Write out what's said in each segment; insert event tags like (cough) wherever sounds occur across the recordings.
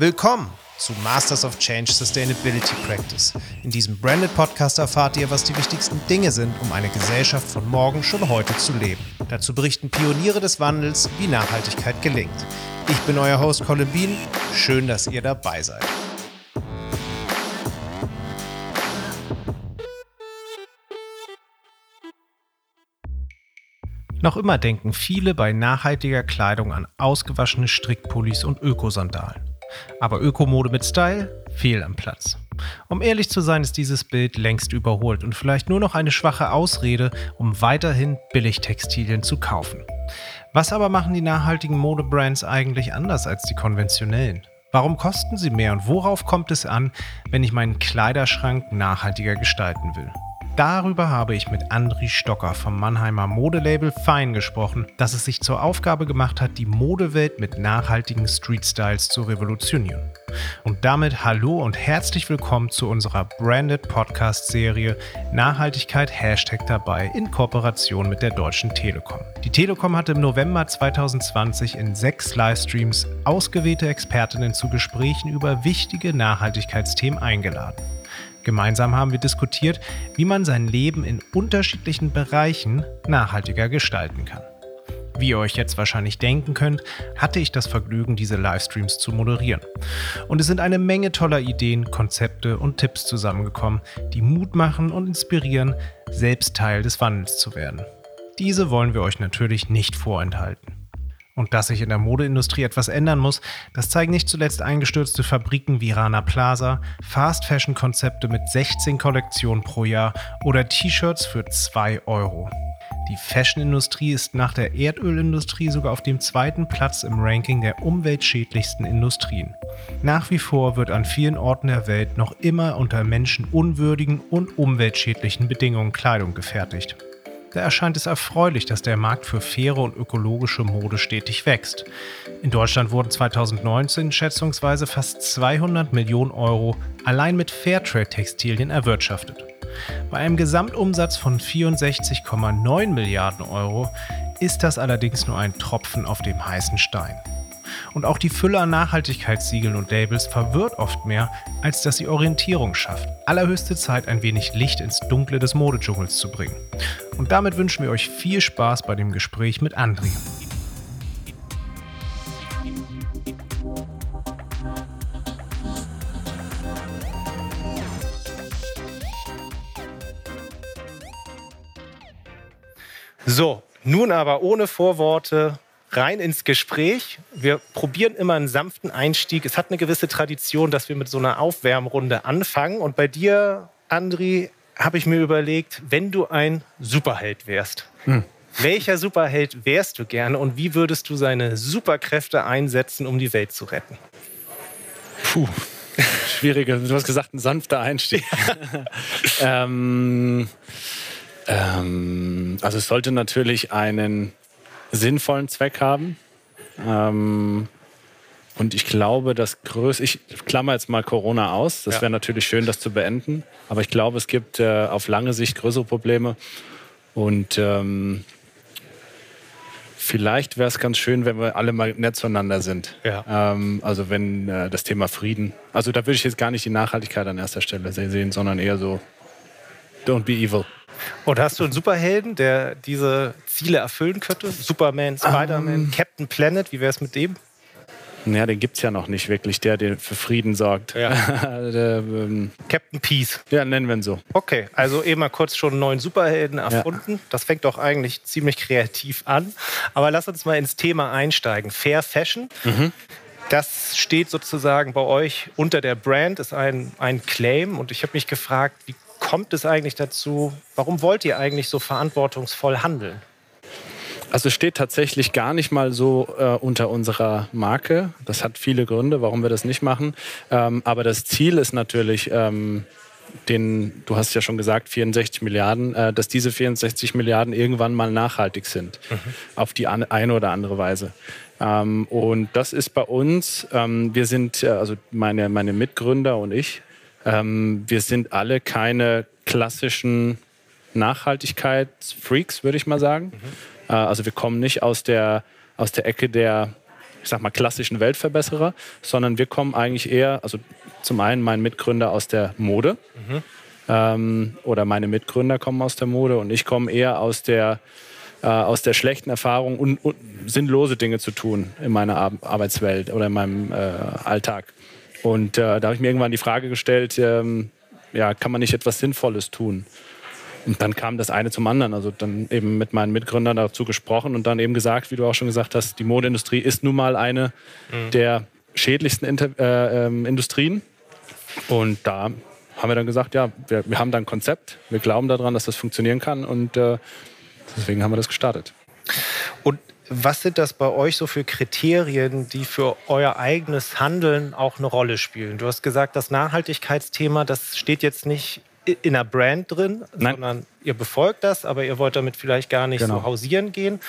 Willkommen zu Masters of Change Sustainability Practice. In diesem Branded Podcast erfahrt ihr, was die wichtigsten Dinge sind, um eine Gesellschaft von morgen schon heute zu leben. Dazu berichten Pioniere des Wandels, wie Nachhaltigkeit gelingt. Ich bin euer Host Colin Bean. Schön, dass ihr dabei seid. Noch immer denken viele bei nachhaltiger Kleidung an ausgewaschene Strickpullis und Ökosandalen. Aber Ökomode mit Style fehl am Platz. Um ehrlich zu sein, ist dieses Bild längst überholt und vielleicht nur noch eine schwache Ausrede, um weiterhin Billigtextilien zu kaufen. Was aber machen die nachhaltigen Modebrands eigentlich anders als die konventionellen? Warum kosten sie mehr und worauf kommt es an, wenn ich meinen Kleiderschrank nachhaltiger gestalten will? Darüber habe ich mit Andri Stocker vom Mannheimer Modelabel Fein gesprochen, das es sich zur Aufgabe gemacht hat, die Modewelt mit nachhaltigen Street Styles zu revolutionieren. Und damit hallo und herzlich willkommen zu unserer Branded Podcast Serie Nachhaltigkeit Hashtag dabei in Kooperation mit der Deutschen Telekom. Die Telekom hat im November 2020 in sechs Livestreams ausgewählte Expertinnen zu Gesprächen über wichtige Nachhaltigkeitsthemen eingeladen. Gemeinsam haben wir diskutiert, wie man sein Leben in unterschiedlichen Bereichen nachhaltiger gestalten kann. Wie ihr euch jetzt wahrscheinlich denken könnt, hatte ich das Vergnügen, diese Livestreams zu moderieren. Und es sind eine Menge toller Ideen, Konzepte und Tipps zusammengekommen, die Mut machen und inspirieren, selbst Teil des Wandels zu werden. Diese wollen wir euch natürlich nicht vorenthalten. Und dass sich in der Modeindustrie etwas ändern muss, das zeigen nicht zuletzt eingestürzte Fabriken wie Rana Plaza, Fast-Fashion-Konzepte mit 16 Kollektionen pro Jahr oder T-Shirts für 2 Euro. Die Fashion-Industrie ist nach der Erdölindustrie sogar auf dem zweiten Platz im Ranking der umweltschädlichsten Industrien. Nach wie vor wird an vielen Orten der Welt noch immer unter menschenunwürdigen und umweltschädlichen Bedingungen Kleidung gefertigt. Da erscheint es erfreulich, dass der Markt für faire und ökologische Mode stetig wächst. In Deutschland wurden 2019 schätzungsweise fast 200 Millionen Euro allein mit Fairtrade-Textilien erwirtschaftet. Bei einem Gesamtumsatz von 64,9 Milliarden Euro ist das allerdings nur ein Tropfen auf dem heißen Stein. Und auch die Fülle an Nachhaltigkeitssiegeln und Labels verwirrt oft mehr, als dass sie Orientierung schafft. Allerhöchste Zeit, ein wenig Licht ins Dunkle des Modedschungels zu bringen. Und damit wünschen wir euch viel Spaß bei dem Gespräch mit André. So, nun aber ohne Vorworte rein ins Gespräch. Wir probieren immer einen sanften Einstieg. Es hat eine gewisse Tradition, dass wir mit so einer Aufwärmrunde anfangen. Und bei dir, Andri, habe ich mir überlegt, wenn du ein Superheld wärst, hm. welcher Superheld wärst du gerne und wie würdest du seine Superkräfte einsetzen, um die Welt zu retten? Puh. Schwierige, du hast gesagt, ein sanfter Einstieg. (laughs) (laughs) ähm, ähm, also es sollte natürlich einen sinnvollen Zweck haben. Ähm, und ich glaube, das größte, ich klammer jetzt mal Corona aus, das ja. wäre natürlich schön, das zu beenden. Aber ich glaube, es gibt äh, auf lange Sicht größere Probleme. Und ähm, vielleicht wäre es ganz schön, wenn wir alle mal nett zueinander sind. Ja. Ähm, also wenn äh, das Thema Frieden, also da würde ich jetzt gar nicht die Nachhaltigkeit an erster Stelle sehen, sondern eher so, don't be evil. Und hast du einen Superhelden, der diese Ziele erfüllen könnte? Superman, Spider-Man, um, ähm. Captain Planet, wie wäre es mit dem? Ja, den gibt es ja noch nicht wirklich, der, der für Frieden sorgt. Ja. (laughs) der, ähm, Captain Peace. Ja, nennen wir ihn so. Okay, also eben mal kurz schon einen neuen Superhelden erfunden. Ja. Das fängt doch eigentlich ziemlich kreativ an. Aber lass uns mal ins Thema einsteigen. Fair Fashion. Mhm. Das steht sozusagen bei euch unter der Brand, ist ein, ein Claim. Und ich habe mich gefragt, wie kommt es eigentlich dazu? Warum wollt ihr eigentlich so verantwortungsvoll handeln? Also es steht tatsächlich gar nicht mal so äh, unter unserer Marke. Das hat viele Gründe, warum wir das nicht machen. Ähm, aber das Ziel ist natürlich, ähm, den, du hast ja schon gesagt, 64 Milliarden, äh, dass diese 64 Milliarden irgendwann mal nachhaltig sind. Mhm. Auf die eine oder andere Weise. Ähm, und das ist bei uns, ähm, wir sind, äh, also meine, meine Mitgründer und ich, ähm, wir sind alle keine klassischen Nachhaltigkeitsfreaks, würde ich mal sagen. Mhm. Äh, also wir kommen nicht aus der, aus der Ecke der ich sag mal, klassischen Weltverbesserer, sondern wir kommen eigentlich eher, also zum einen mein Mitgründer aus der Mode mhm. ähm, oder meine Mitgründer kommen aus der Mode und ich komme eher aus der, äh, aus der schlechten Erfahrung und, sinnlose Dinge zu tun in meiner Ar Arbeitswelt oder in meinem äh, Alltag. Und äh, da habe ich mir irgendwann die Frage gestellt, ähm, ja, kann man nicht etwas Sinnvolles tun? Und dann kam das eine zum anderen. Also dann eben mit meinen Mitgründern dazu gesprochen und dann eben gesagt, wie du auch schon gesagt hast, die Modeindustrie ist nun mal eine mhm. der schädlichsten Inter äh, ähm, Industrien. Und da haben wir dann gesagt, ja, wir, wir haben da ein Konzept, wir glauben daran, dass das funktionieren kann und äh, deswegen haben wir das gestartet. Und was sind das bei euch so für Kriterien, die für euer eigenes Handeln auch eine Rolle spielen? Du hast gesagt, das Nachhaltigkeitsthema, das steht jetzt nicht in einer Brand drin, Nein. sondern ihr befolgt das, aber ihr wollt damit vielleicht gar nicht genau. so hausieren gehen.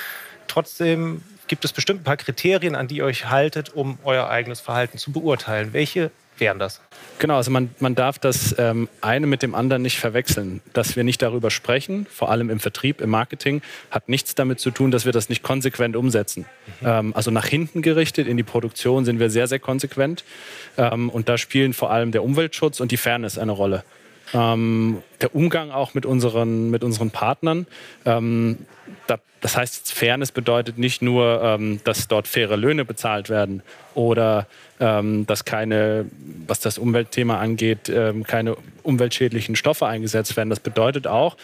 Trotzdem gibt es bestimmt ein paar Kriterien, an die ihr euch haltet, um euer eigenes Verhalten zu beurteilen. Welche wären das? Genau, also man, man darf das ähm, eine mit dem anderen nicht verwechseln. Dass wir nicht darüber sprechen, vor allem im Vertrieb, im Marketing, hat nichts damit zu tun, dass wir das nicht konsequent umsetzen. Mhm. Ähm, also nach hinten gerichtet in die Produktion sind wir sehr, sehr konsequent. Ähm, und da spielen vor allem der Umweltschutz und die Fairness eine Rolle. Ähm, der Umgang auch mit unseren, mit unseren Partnern. Ähm, da, das heißt, Fairness bedeutet nicht nur, ähm, dass dort faire Löhne bezahlt werden oder ähm, dass keine, was das Umweltthema angeht, ähm, keine umweltschädlichen Stoffe eingesetzt werden. Das bedeutet auch,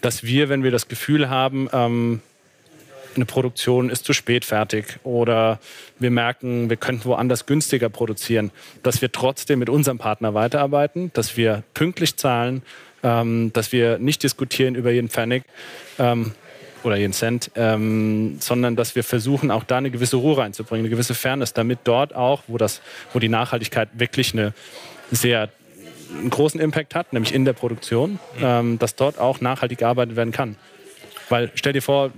dass wir, wenn wir das Gefühl haben, ähm, eine Produktion ist zu spät fertig oder wir merken, wir könnten woanders günstiger produzieren, dass wir trotzdem mit unserem Partner weiterarbeiten, dass wir pünktlich zahlen, ähm, dass wir nicht diskutieren über jeden Pfennig ähm, oder jeden Cent, ähm, sondern dass wir versuchen, auch da eine gewisse Ruhe reinzubringen, eine gewisse Fairness, damit dort auch, wo, das, wo die Nachhaltigkeit wirklich eine sehr einen großen Impact hat, nämlich in der Produktion, ähm, dass dort auch nachhaltig gearbeitet werden kann. Weil stell dir vor,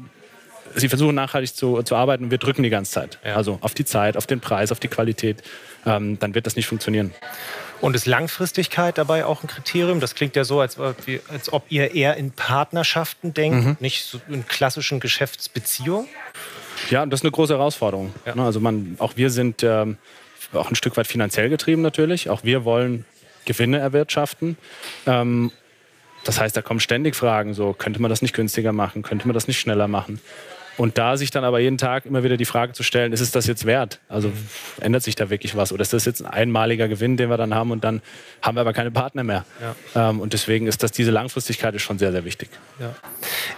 sie versuchen nachhaltig zu, zu arbeiten und wir drücken die ganze Zeit. Ja. Also auf die Zeit, auf den Preis, auf die Qualität. Ähm, dann wird das nicht funktionieren. Und ist Langfristigkeit dabei auch ein Kriterium? Das klingt ja so, als ob, als ob ihr eher in Partnerschaften denkt, mhm. nicht so in klassischen Geschäftsbeziehungen. Ja, das ist eine große Herausforderung. Ja. Ne, also man, auch wir sind ähm, auch ein Stück weit finanziell getrieben natürlich. Auch wir wollen Gewinne erwirtschaften. Ähm, das heißt, da kommen ständig Fragen, so könnte man das nicht günstiger machen, könnte man das nicht schneller machen. Und da sich dann aber jeden Tag immer wieder die Frage zu stellen, ist es das jetzt wert? Also ändert sich da wirklich was? Oder ist das jetzt ein einmaliger Gewinn, den wir dann haben und dann haben wir aber keine Partner mehr? Ja. Ähm, und deswegen ist das, diese Langfristigkeit ist schon sehr, sehr wichtig. Ja.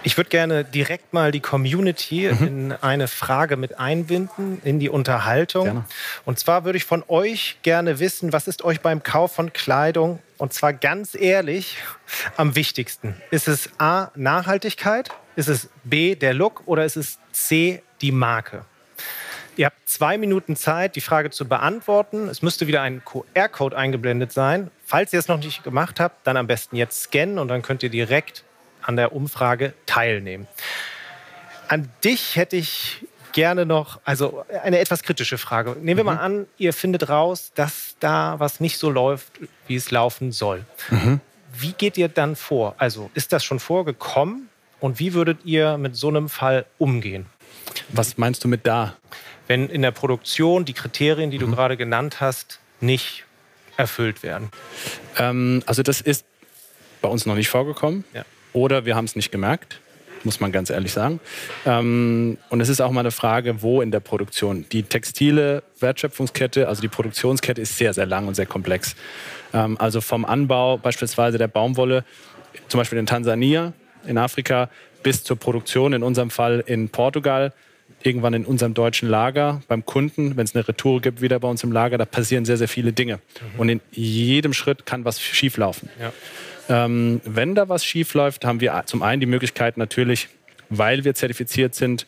Ich würde gerne direkt mal die Community mhm. in eine Frage mit einbinden, in die Unterhaltung. Gerne. Und zwar würde ich von euch gerne wissen, was ist euch beim Kauf von Kleidung und zwar ganz ehrlich am wichtigsten? Ist es A, Nachhaltigkeit? Ist es B, der Look? Oder ist es C, die Marke? Ihr habt zwei Minuten Zeit, die Frage zu beantworten. Es müsste wieder ein QR-Code eingeblendet sein. Falls ihr es noch nicht gemacht habt, dann am besten jetzt scannen und dann könnt ihr direkt an der Umfrage teilnehmen. An dich hätte ich gerne noch, also eine etwas kritische Frage. Nehmen wir mhm. mal an, ihr findet raus, dass da was nicht so läuft, wie es laufen soll. Mhm. Wie geht ihr dann vor? Also ist das schon vorgekommen und wie würdet ihr mit so einem Fall umgehen? Was meinst du mit da? Wenn in der Produktion die Kriterien, die du mhm. gerade genannt hast, nicht erfüllt werden. Ähm, also das ist bei uns noch nicht vorgekommen. Ja. Oder wir haben es nicht gemerkt muss man ganz ehrlich sagen. Ähm, und es ist auch mal eine Frage, wo in der Produktion. Die textile Wertschöpfungskette, also die Produktionskette ist sehr, sehr lang und sehr komplex. Ähm, also vom Anbau beispielsweise der Baumwolle, zum Beispiel in Tansania, in Afrika, bis zur Produktion, in unserem Fall in Portugal, irgendwann in unserem deutschen Lager beim Kunden, wenn es eine Retour gibt, wieder bei uns im Lager, da passieren sehr, sehr viele Dinge. Mhm. Und in jedem Schritt kann was schieflaufen. Ja. Ähm, wenn da was schief läuft, haben wir zum einen die Möglichkeit natürlich, weil wir zertifiziert sind,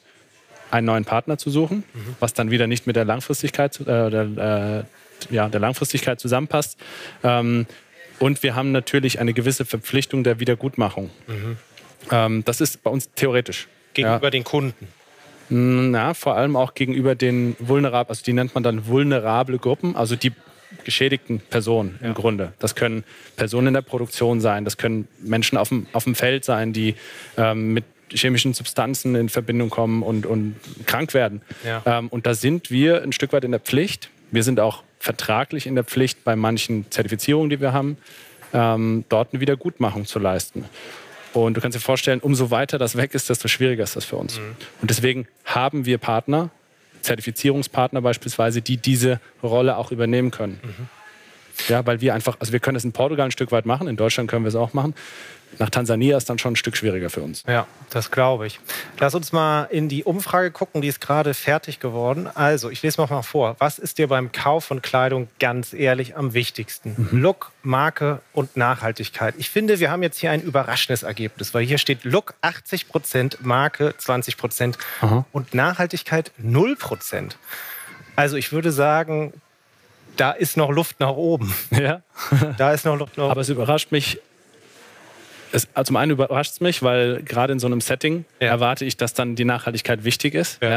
einen neuen Partner zu suchen, mhm. was dann wieder nicht mit der Langfristigkeit, äh, der, äh, ja, der Langfristigkeit zusammenpasst. Ähm, und wir haben natürlich eine gewisse Verpflichtung der Wiedergutmachung. Mhm. Ähm, das ist bei uns theoretisch. Gegenüber ja. den Kunden? Na, vor allem auch gegenüber den vulnerablen, also die nennt man dann vulnerable Gruppen, also die geschädigten Personen im ja. Grunde. Das können Personen in der Produktion sein, das können Menschen auf dem, auf dem Feld sein, die ähm, mit chemischen Substanzen in Verbindung kommen und, und krank werden. Ja. Ähm, und da sind wir ein Stück weit in der Pflicht. Wir sind auch vertraglich in der Pflicht, bei manchen Zertifizierungen, die wir haben, ähm, dort eine Wiedergutmachung zu leisten. Und du kannst dir vorstellen, umso weiter das weg ist, desto schwieriger ist das für uns. Mhm. Und deswegen haben wir Partner, Zertifizierungspartner beispielsweise, die diese Rolle auch übernehmen können. Mhm. Ja, weil wir einfach, also wir können es in Portugal ein Stück weit machen, in Deutschland können wir es auch machen. Nach Tansania ist dann schon ein Stück schwieriger für uns. Ja, das glaube ich. Lass uns mal in die Umfrage gucken, die ist gerade fertig geworden. Also, ich lese mal vor. Was ist dir beim Kauf von Kleidung ganz ehrlich am wichtigsten? Look, Marke und Nachhaltigkeit. Ich finde, wir haben jetzt hier ein überraschendes Ergebnis, weil hier steht Look 80 Prozent, Marke 20 Prozent und Nachhaltigkeit 0 Prozent. Also, ich würde sagen, da ist noch Luft nach oben. (laughs) Ja. Da ist noch Luft nach oben. Aber es überrascht mich. Es, also zum einen überrascht es mich, weil gerade in so einem Setting Ja. erwarte ich, dass dann die Nachhaltigkeit wichtig ist. Ja.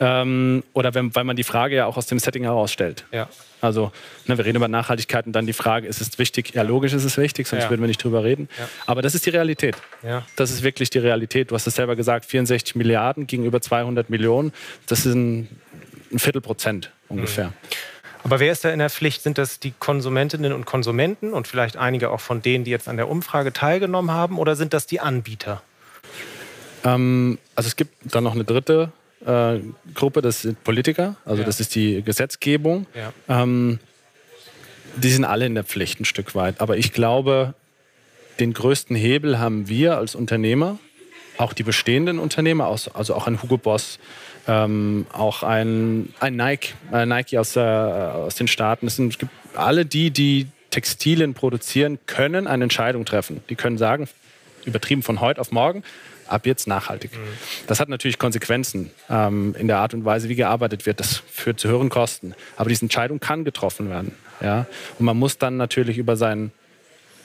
Ja. Ähm, oder wenn, weil man die Frage ja auch aus dem Setting herausstellt. ja. Also, ne, wir reden über Nachhaltigkeit und dann die Frage, ist es wichtig? Ja, logisch ist es wichtig, sonst Ja. würden wir nicht drüber reden. Ja. Aber das ist die Realität. Ja. Das ist wirklich die Realität. Du hast es selber gesagt, 64 Milliarden gegenüber 200 Millionen. Das ist ein, ein Viertelprozent ungefähr. Aber wer ist da in der Pflicht? Sind das die Konsumentinnen und Konsumenten und vielleicht einige auch von denen, die jetzt an der Umfrage teilgenommen haben? Oder sind das die Anbieter? Ähm, also es gibt dann noch eine dritte äh, Gruppe, das sind Politiker, also Ja. das ist die Gesetzgebung. Ja. Ähm, die sind alle in der Pflicht ein Stück weit. Aber ich glaube, den größten Hebel haben wir als Unternehmer, auch die bestehenden Unternehmer, also auch ein Hugo Boss, ähm, auch ein, ein Nike, äh, Nike aus, äh, aus den Staaten. Es, sind, es gibt alle die, die Textilien produzieren, können eine Entscheidung treffen. Die können sagen, übertrieben von heute auf morgen, ab jetzt nachhaltig. Das hat natürlich Konsequenzen ähm, in der Art und Weise, wie gearbeitet wird. Das führt zu höheren Kosten. Aber diese Entscheidung kann getroffen werden. Ja? Und man muss dann natürlich über sein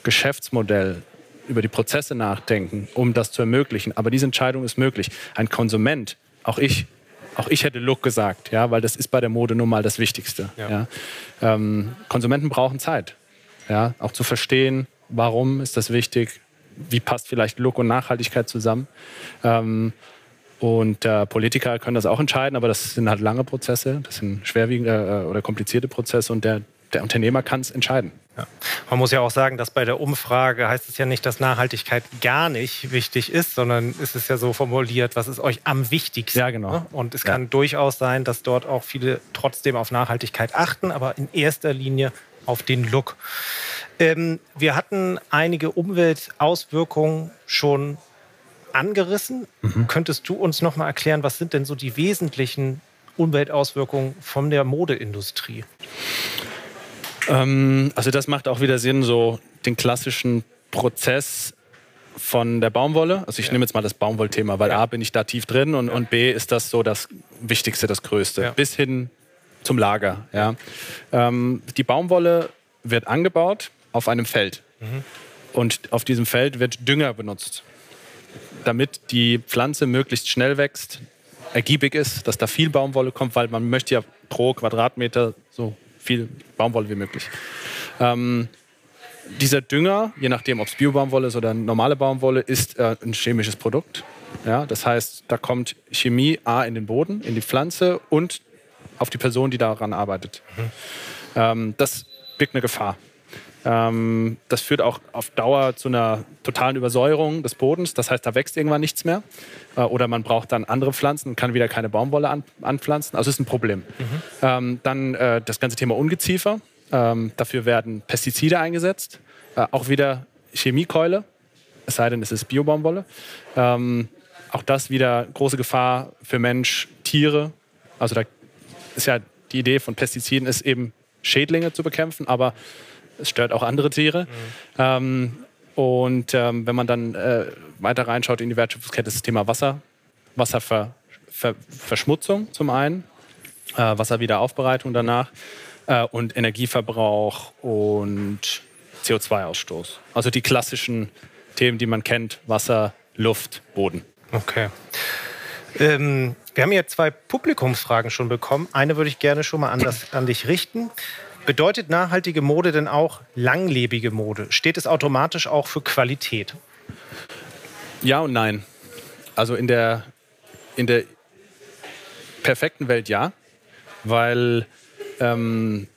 Geschäftsmodell, über die Prozesse nachdenken, um das zu ermöglichen. Aber diese Entscheidung ist möglich. Ein Konsument, auch ich, auch ich hätte Look gesagt, ja, weil das ist bei der Mode nun mal das Wichtigste. Ja. Ja. Ähm, Konsumenten brauchen Zeit, ja, auch zu verstehen, warum ist das wichtig, wie passt vielleicht Look und Nachhaltigkeit zusammen. Ähm, und äh, Politiker können das auch entscheiden, aber das sind halt lange Prozesse, das sind schwerwiegende äh, oder komplizierte Prozesse und der, der Unternehmer kann es entscheiden. Ja. Man muss ja auch sagen, dass bei der Umfrage heißt es ja nicht, dass Nachhaltigkeit gar nicht wichtig ist, sondern es ist ja so formuliert, was ist euch am wichtigsten. Ja, genau. ne? Und es Ja. kann durchaus sein, dass dort auch viele trotzdem auf Nachhaltigkeit achten, aber in erster Linie auf den Look. Ähm, wir hatten einige Umweltauswirkungen schon angerissen. Mhm. Könntest du uns noch mal erklären, was sind denn so die wesentlichen Umweltauswirkungen von der Modeindustrie? Ähm, also das macht auch wieder Sinn, so den klassischen Prozess von der Baumwolle. Also ich nehme jetzt mal das Baumwollthema, weil A bin ich da tief drin und, und B ist das so das Wichtigste, das Größte. Ja. Bis hin zum Lager. Ja. Ähm, die Baumwolle wird angebaut auf einem Feld. Und auf diesem Feld wird Dünger benutzt, damit die Pflanze möglichst schnell wächst, ergiebig ist, dass da viel Baumwolle kommt, weil man möchte ja pro Quadratmeter so viel Baumwolle wie möglich. Ähm, dieser Dünger, je nachdem, ob es Biobaumwolle ist oder normale Baumwolle, ist äh, ein chemisches Produkt. Ja, das heißt, da kommt Chemie A in den Boden, in die Pflanze und auf die Person, die daran arbeitet. Ähm, das birgt eine Gefahr. Ähm, das führt auch auf Dauer zu einer totalen Übersäuerung des Bodens. Das heißt, da wächst irgendwann nichts mehr. Äh, oder man braucht dann andere Pflanzen und kann wieder keine Baumwolle an, anpflanzen. Also ist ein Problem. Ähm, dann äh, das ganze Thema Ungeziefer. Ähm, dafür werden Pestizide eingesetzt. Äh, auch wieder Chemiekeule. Es sei denn, es ist Biobaumwolle. Ähm, auch das wieder große Gefahr für Mensch, Tiere. Also da ist ja die Idee von Pestiziden ist eben Schädlinge zu bekämpfen, aber es stört auch andere Tiere. Ähm, und ähm, wenn man dann äh, weiter reinschaut in die Wertschöpfungskette, ist das Thema Wasser, Wasserverschmutzung zum einen, äh, Wasserwiederaufbereitung danach äh, und Energieverbrauch und CO2-Ausstoß. Also die klassischen Themen, die man kennt, Wasser, Luft, Boden. Okay. Ähm, wir haben hier zwei Publikumsfragen schon bekommen. Eine würde ich gerne schon mal an, das, an dich richten. Bedeutet nachhaltige Mode denn auch langlebige Mode? Steht es automatisch auch für Qualität? Ja und nein. Also in der, in der perfekten Welt ja, weil ähm,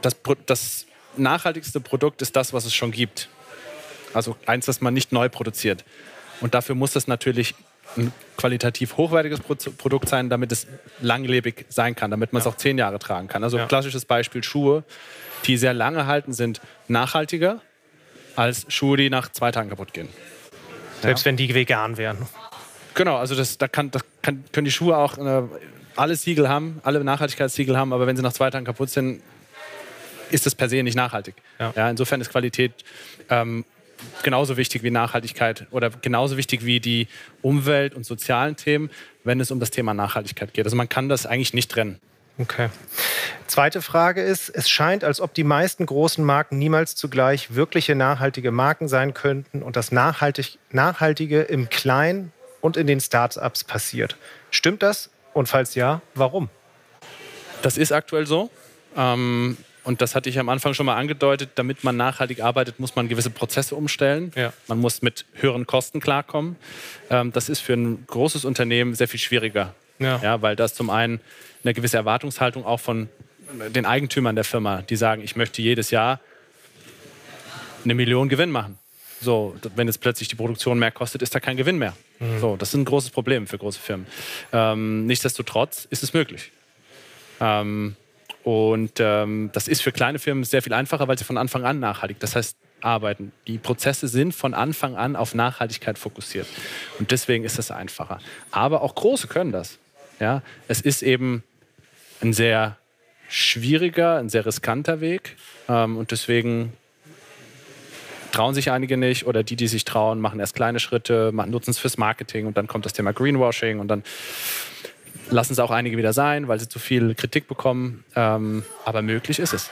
das, das nachhaltigste Produkt ist das, was es schon gibt. Also eins, das man nicht neu produziert. Und dafür muss das natürlich ein qualitativ hochwertiges Produkt sein, damit es langlebig sein kann, damit man es auch zehn Jahre tragen kann. Also ja. klassisches Beispiel Schuhe, die sehr lange halten, sind nachhaltiger als Schuhe, die nach zwei Tagen kaputt gehen. Selbst ja. wenn die vegan wären. Genau, also das, da, kann, das kann, können die Schuhe auch äh, alle Siegel haben, alle Nachhaltigkeitssiegel haben, aber wenn sie nach zwei Tagen kaputt sind, ist das per se nicht nachhaltig. Ja. ja insofern ist Qualität ähm, genauso wichtig wie Nachhaltigkeit oder genauso wichtig wie die Umwelt- und sozialen Themen, wenn es um das Thema Nachhaltigkeit geht. Also man kann das eigentlich nicht trennen. Okay. Zweite Frage ist, es scheint, als ob die meisten großen Marken niemals zugleich wirkliche nachhaltige Marken sein könnten und das Nachhaltig Nachhaltige im Kleinen und in den Startups passiert. Stimmt das? Und falls ja, warum? Das ist aktuell so. Ähm, und das hatte ich am Anfang schon mal angedeutet, damit man nachhaltig arbeitet, muss man gewisse Prozesse umstellen. Ja. Man muss mit höheren Kosten klarkommen. Ähm, das ist für ein großes Unternehmen sehr viel schwieriger. Ja. ja. weil das zum einen eine gewisse Erwartungshaltung auch von den Eigentümern der Firma, die sagen, ich möchte jedes Jahr eine Million Gewinn machen. So, wenn jetzt plötzlich die Produktion mehr kostet, ist da kein Gewinn mehr. Mhm. So, das ist ein großes Problem für große Firmen. Ähm, nichtsdestotrotz ist es möglich. Ähm, und ähm, das ist für kleine Firmen sehr viel einfacher, weil sie von Anfang an nachhaltig, das heißt arbeiten. Die Prozesse sind von Anfang an auf Nachhaltigkeit fokussiert. Und deswegen ist das einfacher. Aber auch große können das. Ja? Es ist eben ein sehr schwieriger, ein sehr riskanter Weg. Ähm, und deswegen trauen sich einige nicht oder die, die sich trauen, machen erst kleine Schritte, nutzen es fürs Marketing und dann kommt das Thema Greenwashing und dann lassen es auch einige wieder sein, weil sie zu viel Kritik bekommen. Ähm, aber möglich ist es.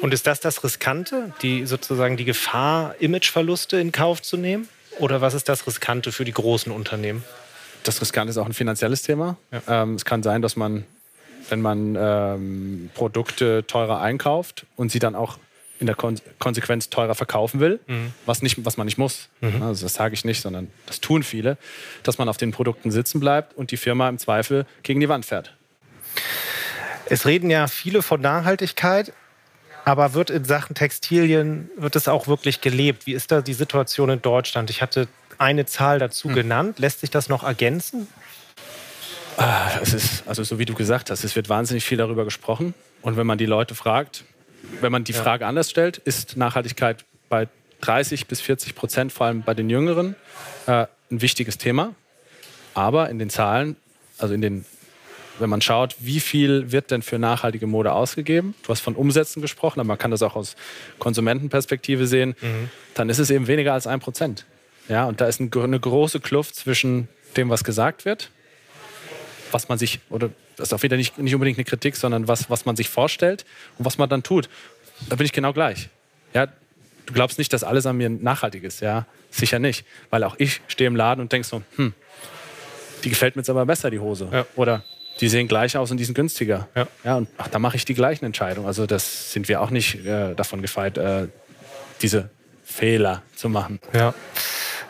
Und ist das das Riskante, die sozusagen die Gefahr, Imageverluste in Kauf zu nehmen? Oder was ist das Riskante für die großen Unternehmen? Das Riskante ist auch ein finanzielles Thema. Ja. Ähm, es kann sein, dass man, wenn man ähm, Produkte teurer einkauft und sie dann auch in der Kon Konsequenz teurer verkaufen will, mhm. was, nicht, was man nicht muss. Mhm. Also das sage ich nicht, sondern das tun viele, dass man auf den Produkten sitzen bleibt und die Firma im Zweifel gegen die Wand fährt. Es reden ja viele von Nachhaltigkeit, aber wird in Sachen Textilien, wird es auch wirklich gelebt? Wie ist da die Situation in Deutschland? Ich hatte eine Zahl dazu mhm. genannt. Lässt sich das noch ergänzen? Ah, es ist, also so wie du gesagt hast, es wird wahnsinnig viel darüber gesprochen. Und wenn man die Leute fragt, wenn man die ja. Frage anders stellt, ist Nachhaltigkeit bei 30 bis 40 Prozent, vor allem bei den Jüngeren, äh, ein wichtiges Thema. Aber in den Zahlen, also in den, wenn man schaut, wie viel wird denn für nachhaltige Mode ausgegeben, du hast von Umsätzen gesprochen, aber man kann das auch aus Konsumentenperspektive sehen, mhm. dann ist es eben weniger als ein Prozent. Ja, und da ist eine große Kluft zwischen dem, was gesagt wird, was man sich, oder das ist auch wieder nicht, nicht unbedingt eine Kritik, sondern was, was man sich vorstellt und was man dann tut. Da bin ich genau gleich. Ja, du glaubst nicht, dass alles an mir nachhaltig ist. Ja, sicher nicht. Weil auch ich stehe im Laden und denke so, hm, die gefällt mir jetzt aber besser, die Hose. Ja. Oder die sehen gleich aus und die sind günstiger. Ja. ja und ach, da mache ich die gleichen Entscheidungen. Also das sind wir auch nicht äh, davon gefeit, äh, diese Fehler zu machen. Ja.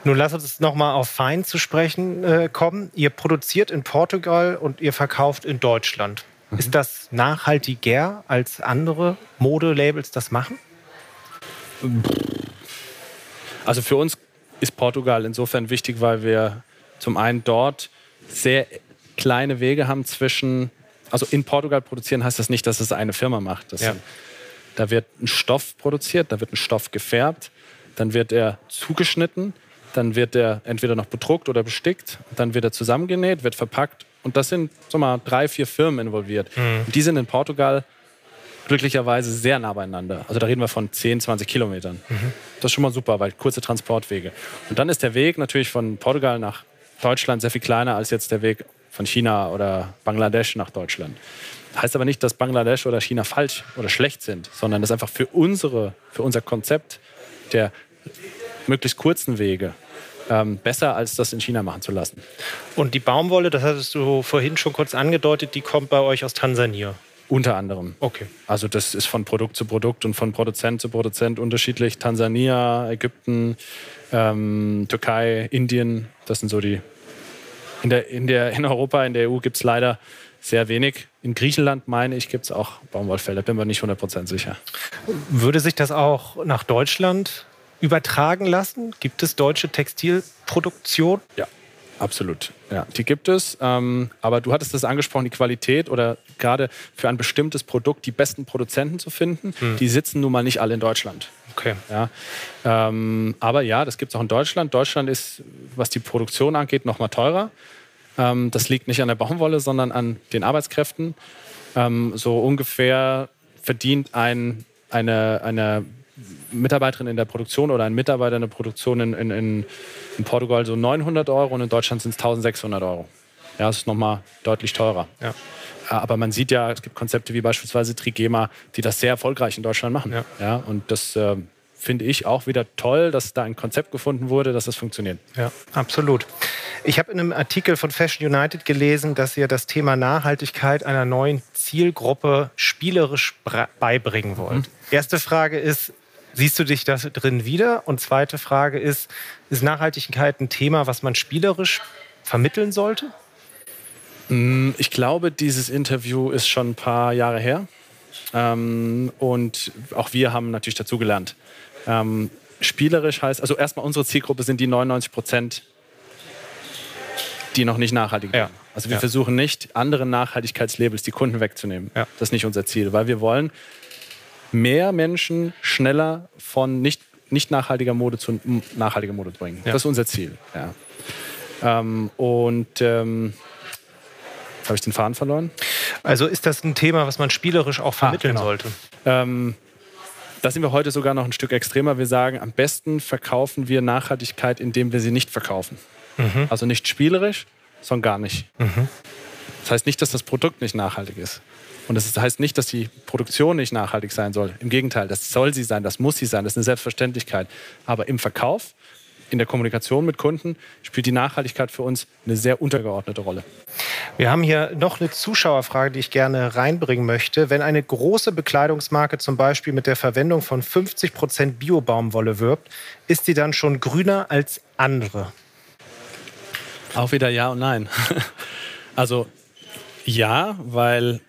Nun lass uns nochmal auf Fein zu sprechen äh, kommen. Ihr produziert in Portugal und ihr verkauft in Deutschland. Mhm. Ist das nachhaltiger als andere Modelabels das machen? Also für uns ist Portugal insofern wichtig, weil wir zum einen dort sehr kleine Wege haben zwischen, also in Portugal produzieren heißt das nicht, dass es eine Firma macht. Ja. Da wird ein Stoff produziert, da wird ein Stoff gefärbt, dann wird er zugeschnitten, dann wird er entweder noch bedruckt oder bestickt, dann wird er zusammengenäht, wird verpackt und das sind sag mal, drei, vier Firmen involviert. Mhm. die sind in Portugal glücklicherweise sehr nah beieinander. Also da reden wir von 10, 20 Kilometern. Mhm. Das ist schon mal super, weil kurze Transportwege. Und dann ist der Weg natürlich von Portugal nach Deutschland sehr viel kleiner als jetzt der Weg von China oder Bangladesch nach Deutschland. Heißt aber nicht, dass Bangladesch oder China falsch oder schlecht sind, sondern das ist einfach für, unsere, für unser Konzept der möglichst kurzen Wege ähm, besser, als das in China machen zu lassen. Und die Baumwolle, das hattest du vorhin schon kurz angedeutet, die kommt bei euch aus Tansania. Unter anderem. Okay. Also das ist von Produkt zu Produkt und von Produzent zu Produzent unterschiedlich. Tansania, Ägypten, ähm, Türkei, Indien, das sind so die. In, der, in, der, in Europa, in der EU gibt es leider sehr wenig. In Griechenland, meine ich, gibt es auch Baumwollfelder, bin mir nicht 100% sicher. Würde sich das auch nach Deutschland übertragen lassen? Gibt es deutsche Textilproduktion? Ja, absolut. Ja, die gibt es. Ähm, aber du hattest das angesprochen, die Qualität oder gerade für ein bestimmtes Produkt die besten Produzenten zu finden, hm. die sitzen nun mal nicht alle in Deutschland. Okay. Ja, ähm, aber ja, das gibt es auch in Deutschland. Deutschland ist, was die Produktion angeht, noch mal teurer. Ähm, das liegt nicht an der Baumwolle, sondern an den Arbeitskräften. Ähm, so ungefähr verdient ein, eine, eine Mitarbeiterin in der Produktion oder ein Mitarbeiter in der Produktion in, in, in Portugal so 900 Euro und in Deutschland sind es 1600 Euro. Ja, das ist nochmal deutlich teurer. Ja. Aber man sieht ja, es gibt Konzepte wie beispielsweise Trigema, die das sehr erfolgreich in Deutschland machen. Ja. Ja, und das äh, finde ich auch wieder toll, dass da ein Konzept gefunden wurde, dass das funktioniert. Ja, absolut. Ich habe in einem Artikel von Fashion United gelesen, dass ihr das Thema Nachhaltigkeit einer neuen Zielgruppe spielerisch beibringen wollt. Mhm. Erste Frage ist, siehst du dich da drin wieder? Und zweite Frage ist, ist Nachhaltigkeit ein Thema, was man spielerisch vermitteln sollte? Mm, ich glaube, dieses Interview ist schon ein paar Jahre her. Ähm, und auch wir haben natürlich dazugelernt. Ähm, spielerisch heißt, also erstmal unsere Zielgruppe sind die 99 Prozent, die noch nicht nachhaltig sind. Ja. Also wir ja. versuchen nicht, andere Nachhaltigkeitslabels die Kunden wegzunehmen. Ja. Das ist nicht unser Ziel, weil wir wollen mehr Menschen schneller von nicht, nicht nachhaltiger Mode zu nachhaltiger Mode bringen. Das ist unser Ziel. Ähm, und ähm, habe ich den Faden verloren? Also ist das ein Thema, was man spielerisch auch vermitteln ah, genau. sollte? Ähm, da sind wir heute sogar noch ein Stück extremer. Wir sagen, am besten verkaufen wir Nachhaltigkeit, indem wir sie nicht verkaufen. Mhm. Also nicht spielerisch, sondern gar nicht. Mhm. Das heißt nicht, dass das Produkt nicht nachhaltig ist. Und das heißt nicht, dass die Produktion nicht nachhaltig sein soll. Im Gegenteil, das soll sie sein, das muss sie sein, das ist eine Selbstverständlichkeit. Aber im Verkauf in der Kommunikation mit Kunden spielt die Nachhaltigkeit für uns eine sehr untergeordnete Rolle. Wir haben hier noch eine Zuschauerfrage, die ich gerne reinbringen möchte. Wenn eine große Bekleidungsmarke zum Beispiel mit der Verwendung von 50 Prozent Biobaumwolle wirbt, ist sie dann schon grüner als andere? Auch wieder ja und nein. (laughs) Also ja, weil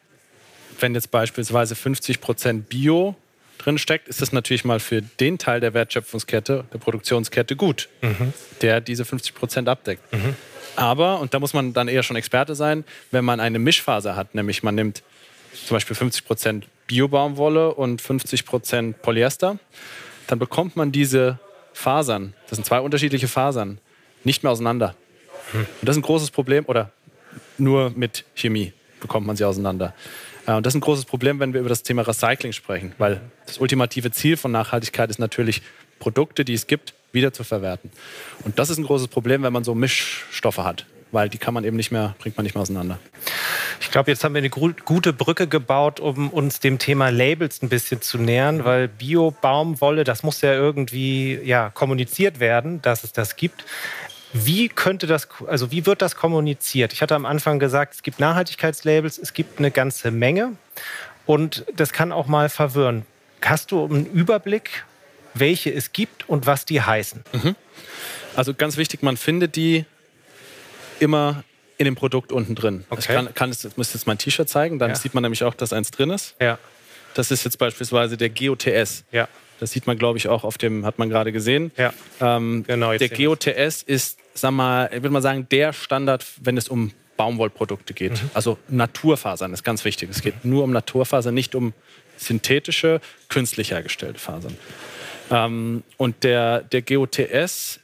wenn jetzt beispielsweise 50 Prozent Bio drin steckt, ist das natürlich mal für den Teil der Wertschöpfungskette, der Produktionskette gut, mhm. der diese 50 Prozent abdeckt. Mhm. Aber, und da muss man dann eher schon Experte sein, wenn man eine Mischphase hat, nämlich man nimmt zum Beispiel 50 Prozent Biobaumwolle und 50 Prozent Polyester, dann bekommt man diese Fasern, das sind zwei unterschiedliche Fasern, nicht mehr auseinander. Mhm. Und das ist ein großes Problem, oder nur mit Chemie bekommt man sie auseinander. Äh, und das ist ein großes Problem, wenn wir über das Thema Recycling sprechen, weil das ultimative Ziel von Nachhaltigkeit ist natürlich, Produkte, die es gibt, wieder zu verwerten. Und das ist ein großes Problem, wenn man so Mischstoffe hat, weil die kann man eben nicht mehr, bringt man nicht mehr auseinander. Ich glaube, jetzt haben wir eine gute Brücke gebaut, um uns dem Thema Labels ein bisschen zu nähern, weil Bio-Baumwolle, das muss ja irgendwie ja, kommuniziert werden, dass es das gibt. Wie könnte das, also wie wird das kommuniziert? Ich hatte am Anfang gesagt, es gibt Nachhaltigkeitslabels, es gibt eine ganze Menge und das kann auch mal verwirren. Hast du einen Überblick, welche es gibt und was die heißen? Mhm. Also ganz wichtig, man findet die immer in dem Produkt unten drin. Okay. Ich kann, kann es, müsste jetzt mein T-Shirt zeigen, dann ja. sieht man nämlich auch, dass eins drin ist. Ja. Das ist jetzt beispielsweise der GOTS. Ja. Das sieht man, glaube ich, auch auf dem, hat man gerade gesehen. Ja. Ähm, genau, der GOTS ist sag mal, ich würde mal sagen, der Standard, wenn es um Baumwollprodukte geht. Mhm. Also Naturfasern ist ganz wichtig. Es geht nur um Naturfasern, nicht um synthetische, künstlich hergestellte Fasern. Ähm, und der, der GOTS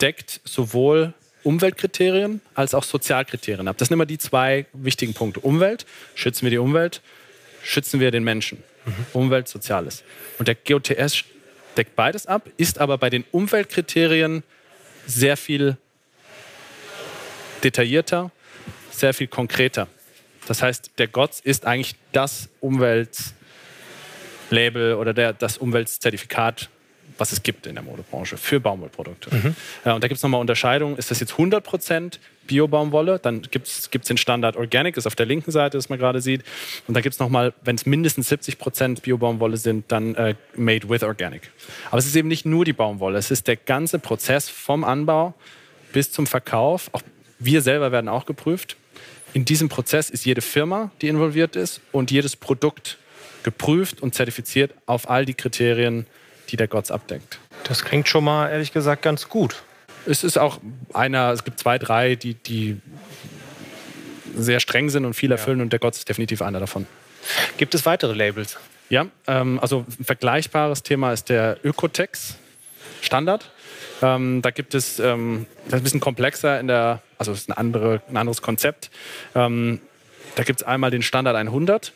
deckt sowohl Umweltkriterien als auch Sozialkriterien ab. Das sind immer die zwei wichtigen Punkte. Umwelt, schützen wir die Umwelt, schützen wir den Menschen. Mhm. Umwelt, Soziales. Und der GOTS deckt beides ab, ist aber bei den Umweltkriterien sehr viel detaillierter, sehr viel konkreter. Das heißt, der GOTS ist eigentlich das Umweltlabel oder der, das Umweltzertifikat, was es gibt in der Modebranche für Baumwollprodukte. Mhm. Ja, und da gibt es nochmal Unterscheidungen. Ist das jetzt 100% Bio-Baumwolle? Dann gibt es den Standard Organic, das ist auf der linken Seite, das man gerade sieht. Und dann gibt es nochmal, wenn es mindestens 70% Bio-Baumwolle sind, dann äh, Made with Organic. Aber es ist eben nicht nur die Baumwolle, es ist der ganze Prozess vom Anbau bis zum Verkauf. Auch wir selber werden auch geprüft. In diesem Prozess ist jede Firma, die involviert ist, und jedes Produkt geprüft und zertifiziert auf all die Kriterien, die der GOTS abdeckt. Das klingt schon mal ehrlich gesagt ganz gut. Es ist auch einer, es gibt zwei, drei, die, die sehr streng sind und viel erfüllen ja. und der GOTS ist definitiv einer davon. Gibt es weitere Labels? Ja, ähm, also ein vergleichbares Thema ist der Ökotex Standard. Ähm, da gibt es, ähm, das ist ein bisschen komplexer in der, also es ist ein, andere, ein anderes Konzept. Ähm, da gibt es einmal den Standard 100.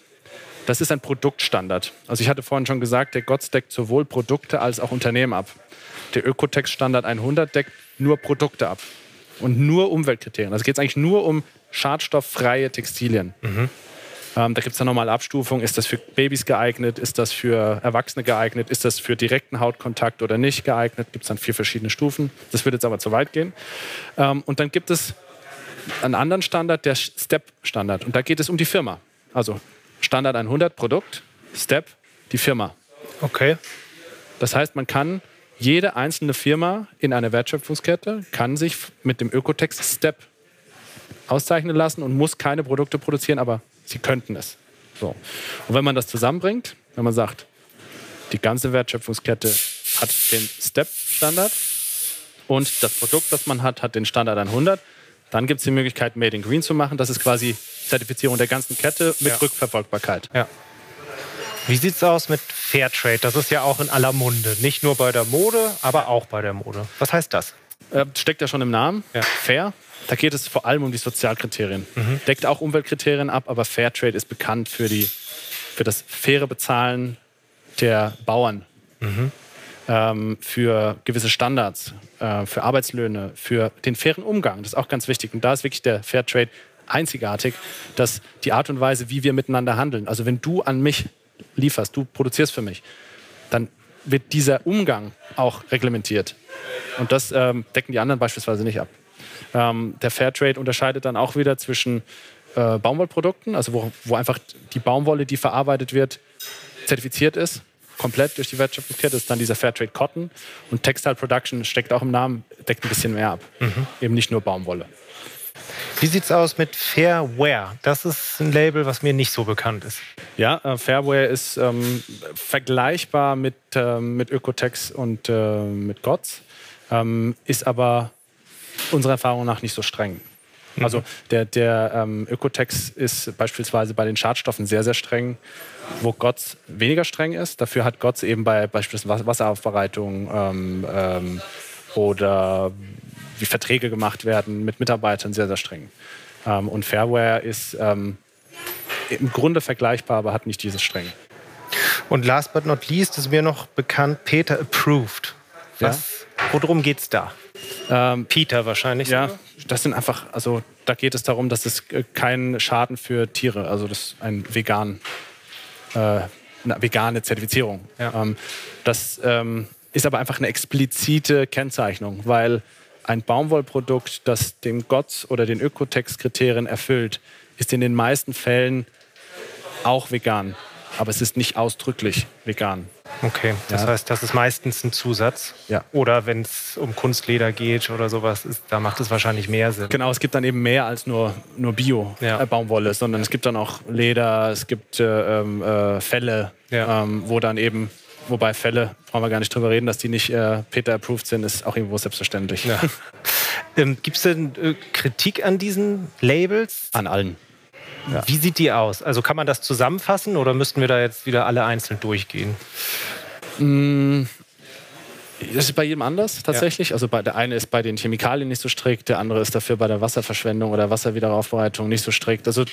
Das ist ein Produktstandard. Also ich hatte vorhin schon gesagt, der GOTS deckt sowohl Produkte als auch Unternehmen ab. Der Ökotex Standard 100 deckt nur Produkte ab und nur Umweltkriterien. Also geht es eigentlich nur um schadstofffreie Textilien. Mhm. Ähm, da gibt es dann nochmal Abstufungen. Ist das für Babys geeignet? Ist das für Erwachsene geeignet? Ist das für direkten Hautkontakt oder nicht geeignet? Gibt es dann vier verschiedene Stufen. Das würde jetzt aber zu weit gehen. Ähm, und dann gibt es einen anderen Standard, der Step-Standard. Und da geht es um die Firma. Also Standard 100 Produkt, Step die Firma. Okay. Das heißt, man kann jede einzelne Firma in einer Wertschöpfungskette kann sich mit dem Ökotext Step auszeichnen lassen und muss keine Produkte produzieren, aber sie könnten es. So. Und wenn man das zusammenbringt, wenn man sagt, die ganze Wertschöpfungskette hat den Step-Standard und das Produkt, das man hat, hat den Standard 100, dann gibt es die Möglichkeit, Made in Green zu machen. Das ist quasi Zertifizierung der ganzen Kette mit ja. Rückverfolgbarkeit. Ja. Wie sieht es aus mit Fairtrade? Das ist ja auch in aller Munde. Nicht nur bei der Mode, aber auch bei der Mode. Was heißt das? Äh, steckt ja schon im Namen. Ja. Fair. Da geht es vor allem um die Sozialkriterien. Mhm. Deckt auch Umweltkriterien ab, aber Fairtrade ist bekannt für, die, für das faire Bezahlen der Bauern. Mhm. Ähm, für gewisse Standards, äh, für Arbeitslöhne, für den fairen Umgang. Das ist auch ganz wichtig. Und da ist wirklich der Fairtrade einzigartig, dass die Art und Weise, wie wir miteinander handeln, also wenn du an mich lieferst, du produzierst für mich, dann wird dieser Umgang auch reglementiert. Und das ähm, decken die anderen beispielsweise nicht ab. Ähm, der Fairtrade unterscheidet dann auch wieder zwischen äh, Baumwollprodukten, also wo, wo einfach die Baumwolle, die verarbeitet wird, zertifiziert ist, komplett durch die Wertschöpfungskette, ist dann dieser Fairtrade Cotton. Und Textile Production steckt auch im Namen, deckt ein bisschen mehr ab. Mhm. Eben nicht nur Baumwolle. Wie sieht es aus mit Fairware? Das ist ein Label, was mir nicht so bekannt ist. Ja, äh, Fairware ist ähm, vergleichbar mit, äh, mit Ökotex und äh, mit GOTS, ähm, ist aber unserer Erfahrung nach nicht so streng. Mhm. Also der, der ähm, Ökotex ist beispielsweise bei den Schadstoffen sehr, sehr streng, wo GOTS weniger streng ist. Dafür hat GOTS eben bei beispielsweise Wasseraufbereitung ähm, ähm, oder wie Verträge gemacht werden mit Mitarbeitern sehr, sehr streng. Ähm, und Fairware ist ähm, im Grunde vergleichbar, aber hat nicht dieses streng. Und last but not least ist mir noch bekannt Peter Approved. Was, ja? Worum geht es da? Ähm, Peter wahrscheinlich. Ja, sogar? das sind einfach, also da geht es darum, dass es äh, keinen Schaden für Tiere, also das ist ein vegan, äh, eine vegane Zertifizierung. Ja. Ähm, das ähm, ist aber einfach eine explizite Kennzeichnung, weil ein Baumwollprodukt, das dem GOTS oder den Ökotex-Kriterien erfüllt, ist in den meisten Fällen auch vegan. Aber es ist nicht ausdrücklich vegan. Okay, das ja. heißt, das ist meistens ein Zusatz. Ja. Oder wenn es um Kunstleder geht oder sowas, ist, da macht es wahrscheinlich mehr Sinn. Genau, es gibt dann eben mehr als nur, nur Bio-Baumwolle, ja. äh, sondern es gibt dann auch Leder, es gibt äh, ähm, äh, Felle, ähm, wo dann eben Wobei Fälle, brauchen wir gar nicht drüber reden, dass die nicht äh, Peter-approved sind, ist auch irgendwo selbstverständlich. Ja. (laughs) ähm, Gibt es denn äh, Kritik an diesen Labels? An allen. Ja. Wie sieht die aus? Also kann man das zusammenfassen oder müssten wir da jetzt wieder alle einzeln durchgehen? Mm, das ist bei jedem anders tatsächlich. Ja. Also bei, der eine ist bei den Chemikalien nicht so strikt, der andere ist dafür bei der Wasserverschwendung oder Wasserwiederaufbereitung nicht so strikt. Also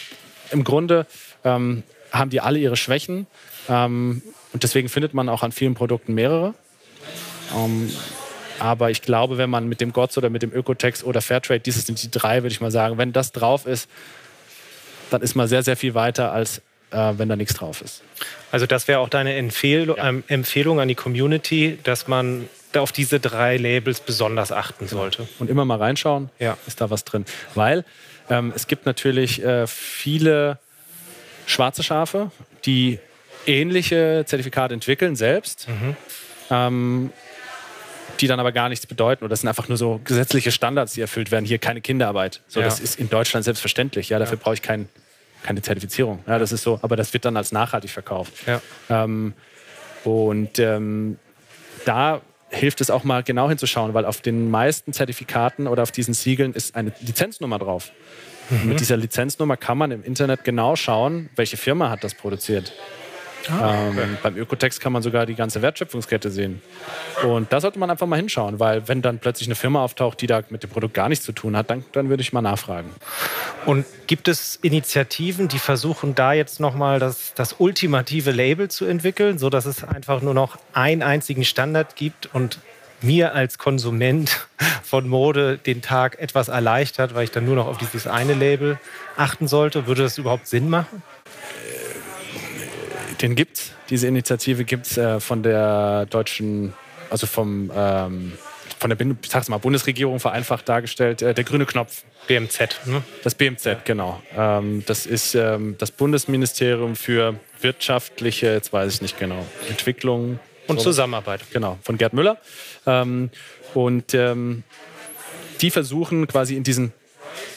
im Grunde ähm, haben die alle ihre Schwächen. Ähm, und deswegen findet man auch an vielen Produkten mehrere. Ähm, aber ich glaube, wenn man mit dem GOTS oder mit dem Ökotex oder Fairtrade, dieses sind die drei, würde ich mal sagen, wenn das drauf ist, dann ist man sehr, sehr viel weiter als äh, wenn da nichts drauf ist. Also das wäre auch deine Empfehl ja. ähm, Empfehlung an die Community, dass man auf diese drei Labels besonders achten genau. sollte. Und immer mal reinschauen, ja. ist da was drin. Weil ähm, es gibt natürlich äh, viele schwarze Schafe, die ähnliche Zertifikate entwickeln selbst. Mhm. Ähm, die dann aber gar nichts bedeuten. Oder das sind einfach nur so gesetzliche Standards, die erfüllt werden. Hier keine Kinderarbeit. So, ja. Das ist in Deutschland selbstverständlich. Ja, dafür ja. brauche ich kein, keine Zertifizierung. Ja, das ist so. Aber das wird dann als nachhaltig verkauft. Ja. Ähm, und ähm, da hilft es auch mal genau hinzuschauen, weil auf den meisten Zertifikaten oder auf diesen Siegeln ist eine Lizenznummer drauf. Mhm. Mit dieser Lizenznummer kann man im Internet genau schauen, welche Firma hat das produziert. Ah, okay. ähm, beim Ökotext kann man sogar die ganze Wertschöpfungskette sehen. Und da sollte man einfach mal hinschauen, weil wenn dann plötzlich eine Firma auftaucht, die da mit dem Produkt gar nichts zu tun hat, dann, dann würde ich mal nachfragen. Und gibt es Initiativen, die versuchen, da jetzt nochmal das, das ultimative Label zu entwickeln, sodass es einfach nur noch einen einzigen Standard gibt und mir als Konsument (laughs) von Mode den Tag etwas erleichtert, weil ich dann nur noch auf dieses eine Label achten sollte? Würde das überhaupt Sinn machen? Den gibt's. Diese Initiative gibt es äh, von der deutschen, also vom, ähm, von der ich sag's mal, Bundesregierung vereinfacht dargestellt, äh, der grüne Knopf. BMZ, ne? Das BMZ, genau. Ähm, das ist ähm, das Bundesministerium für wirtschaftliche, jetzt weiß ich nicht genau, Entwicklung. Und so, Zusammenarbeit. Genau, von Gerd Müller. Ähm, und ähm, die versuchen quasi in diesen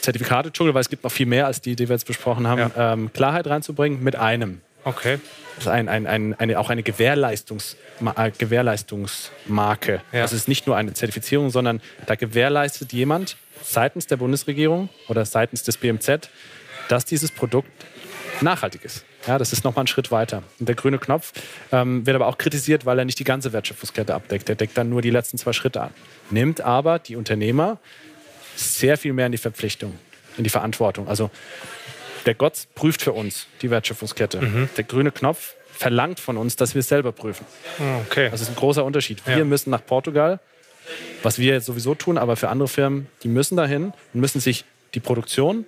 Zertifikate-Dschungel, weil es gibt noch viel mehr als die, die wir jetzt besprochen haben, ja. ähm, Klarheit reinzubringen mit einem. Okay. Das ist ein, ein, ein, eine, auch eine Gewährleistungs, äh, Gewährleistungsmarke. Ja. Das ist nicht nur eine Zertifizierung, sondern da gewährleistet jemand seitens der Bundesregierung oder seitens des BMZ, dass dieses Produkt nachhaltig ist. Ja, das ist nochmal ein Schritt weiter. Und der grüne Knopf ähm, wird aber auch kritisiert, weil er nicht die ganze Wertschöpfungskette abdeckt. Er deckt dann nur die letzten zwei Schritte an. Nimmt aber die Unternehmer sehr viel mehr in die Verpflichtung, in die Verantwortung. Also der Gott prüft für uns die Wertschöpfungskette. Mhm. Der grüne Knopf verlangt von uns, dass wir es selber prüfen. Ah, okay. Das ist ein großer Unterschied. Wir ja. müssen nach Portugal, was wir jetzt sowieso tun, aber für andere Firmen, die müssen dahin und müssen sich die Produktion,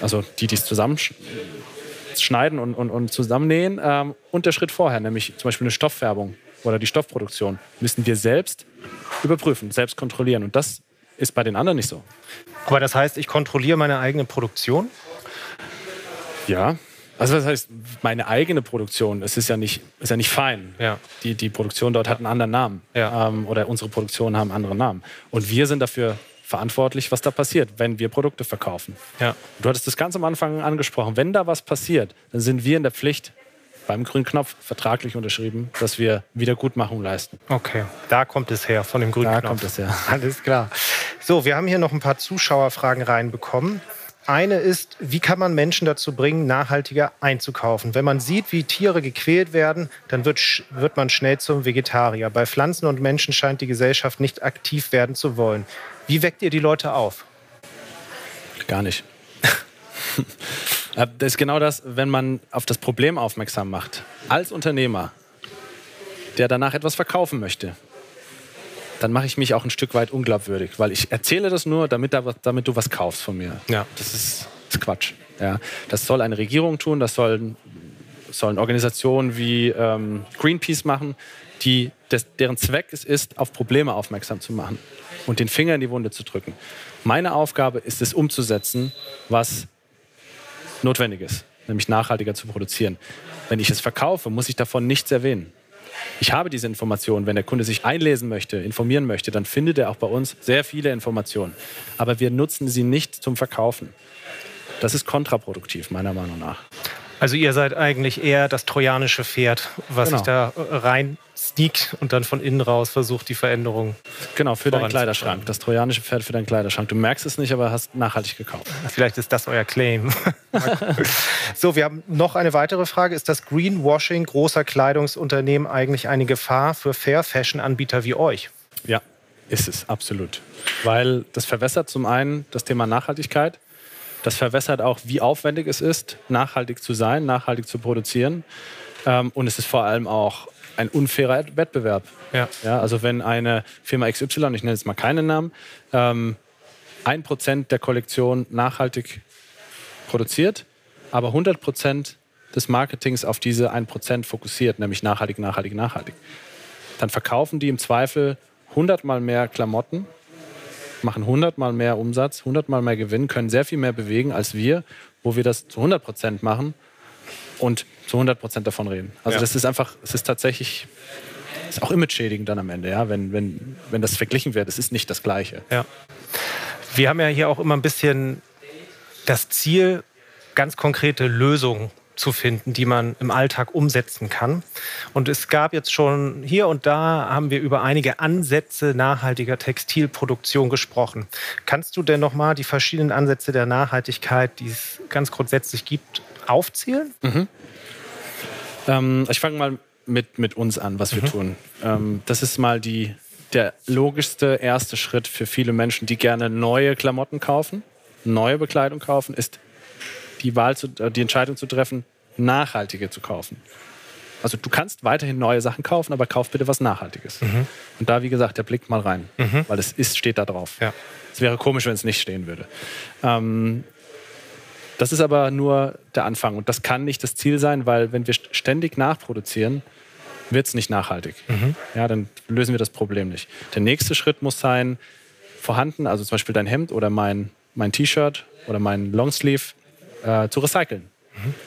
also die, die es zusammenschneiden und, und, und zusammennähen, ähm, und der Schritt vorher, nämlich zum Beispiel eine Stofffärbung oder die Stoffproduktion, müssen wir selbst überprüfen, selbst kontrollieren. Und das ist bei den anderen nicht so. Aber das heißt, ich kontrolliere meine eigene Produktion? Ja. Also das heißt, meine eigene Produktion, es ist ja nicht, ist ja nicht fein. Ja. Die, die Produktion dort hat einen anderen Namen. Ja. Ähm, oder unsere Produktionen haben einen anderen Namen. Und wir sind dafür verantwortlich, was da passiert, wenn wir Produkte verkaufen. Ja. Du hattest das ganz am Anfang angesprochen. Wenn da was passiert, dann sind wir in der Pflicht, beim grünen Knopf vertraglich unterschrieben, dass wir Wiedergutmachung leisten. Okay, da kommt es her, von dem grünen da Knopf. Da kommt es her. Alles klar. So, wir haben hier noch ein paar Zuschauerfragen reinbekommen. Eine ist, wie kann man Menschen dazu bringen, nachhaltiger einzukaufen? Wenn man sieht, wie Tiere gequält werden, dann wird, wird man schnell zum Vegetarier. Bei Pflanzen und Menschen scheint die Gesellschaft nicht aktiv werden zu wollen. Wie weckt ihr die Leute auf? Gar nicht. (laughs) das ist genau das, wenn man auf das Problem aufmerksam macht. Als Unternehmer, der danach etwas verkaufen möchte, dann mache ich mich auch ein Stück weit unglaubwürdig, weil ich erzähle das nur, damit, da, damit du was kaufst von mir. Ja. Das ist, ist Quatsch. Ja. Das soll eine Regierung tun, das sollen, sollen Organisationen wie ähm, Greenpeace machen, die, des, deren Zweck es ist, auf Probleme aufmerksam zu machen und den Finger in die Wunde zu drücken. Meine Aufgabe ist es umzusetzen, was notwendig ist, nämlich nachhaltiger zu produzieren. Wenn ich es verkaufe, muss ich davon nichts erwähnen ich habe diese Informationen. Wenn der Kunde sich einlesen möchte, informieren möchte, dann findet er auch bei uns sehr viele Informationen. Aber wir nutzen sie nicht zum Verkaufen. Das ist kontraproduktiv, meiner Meinung nach. Also ihr seid eigentlich eher das trojanische Pferd, was genau. sich da äh, rein sneakt und dann von innen raus versucht, die Veränderung. Genau, für deinen Kleiderschrank. Das trojanische Pferd für deinen Kleiderschrank. Du merkst es nicht, aber hast nachhaltig gekauft. Vielleicht ist das euer Claim. (laughs) so, wir haben noch eine weitere Frage. Ist das Greenwashing großer Kleidungsunternehmen eigentlich eine Gefahr für Fair-Fashion-Anbieter wie euch? Ja, ist es, absolut. Weil das verwässert zum einen das Thema Nachhaltigkeit. Das verwässert auch, wie aufwendig es ist, nachhaltig zu sein, nachhaltig zu produzieren. Ähm, und es ist vor allem auch ein unfairer Wettbewerb. Ja. Ja, also wenn eine Firma XY, ich nenne jetzt mal keinen Namen, ähm, ein Prozent der Kollektion nachhaltig produziert, aber 100 Prozent des Marketings auf diese 1% fokussiert, nämlich nachhaltig, nachhaltig, nachhaltig. Dann verkaufen die im Zweifel 100 mal mehr Klamotten, machen 100 mal mehr Umsatz, 100 mal mehr Gewinn, können sehr viel mehr bewegen als wir, wo wir das zu 100% machen und zu 100% davon reden. Also ja. das ist einfach, es ist tatsächlich ist auch image-schädigend dann am Ende, ja, wenn, wenn, wenn das verglichen wird. Es ist nicht das Gleiche. Ja. Wir haben ja hier auch immer ein bisschen das Ziel, ganz konkrete Lösungen zu finden, die man im Alltag umsetzen kann. Und es gab jetzt schon hier und da haben wir über einige Ansätze nachhaltiger Textilproduktion gesprochen. Kannst du denn noch mal die verschiedenen Ansätze der Nachhaltigkeit, die es ganz grundsätzlich gibt, aufzählen? Mhm. Ähm, ich fange mal mit, mit uns an, was wir mhm. tun. Ähm, das ist mal die, der logischste erste Schritt für viele Menschen, die gerne neue Klamotten kaufen, neue Bekleidung kaufen, ist die Wahl, zu, äh, die Entscheidung zu treffen, nachhaltige zu kaufen. Also du kannst weiterhin neue Sachen kaufen, aber kauf bitte was Nachhaltiges. Mhm. Und da, wie gesagt, der Blick mal rein, mhm. weil es ist, steht da drauf. Ja. Es wäre komisch, wenn es nicht stehen würde. Ähm, das ist aber nur der Anfang und das kann nicht das Ziel sein, weil wenn wir ständig nachproduzieren, wird es nicht nachhaltig. Mhm. Ja, dann lösen wir das Problem nicht. Der nächste Schritt muss sein, vorhanden, also zum Beispiel dein Hemd oder mein, mein T-Shirt oder mein Longsleeve, äh, zu recyceln.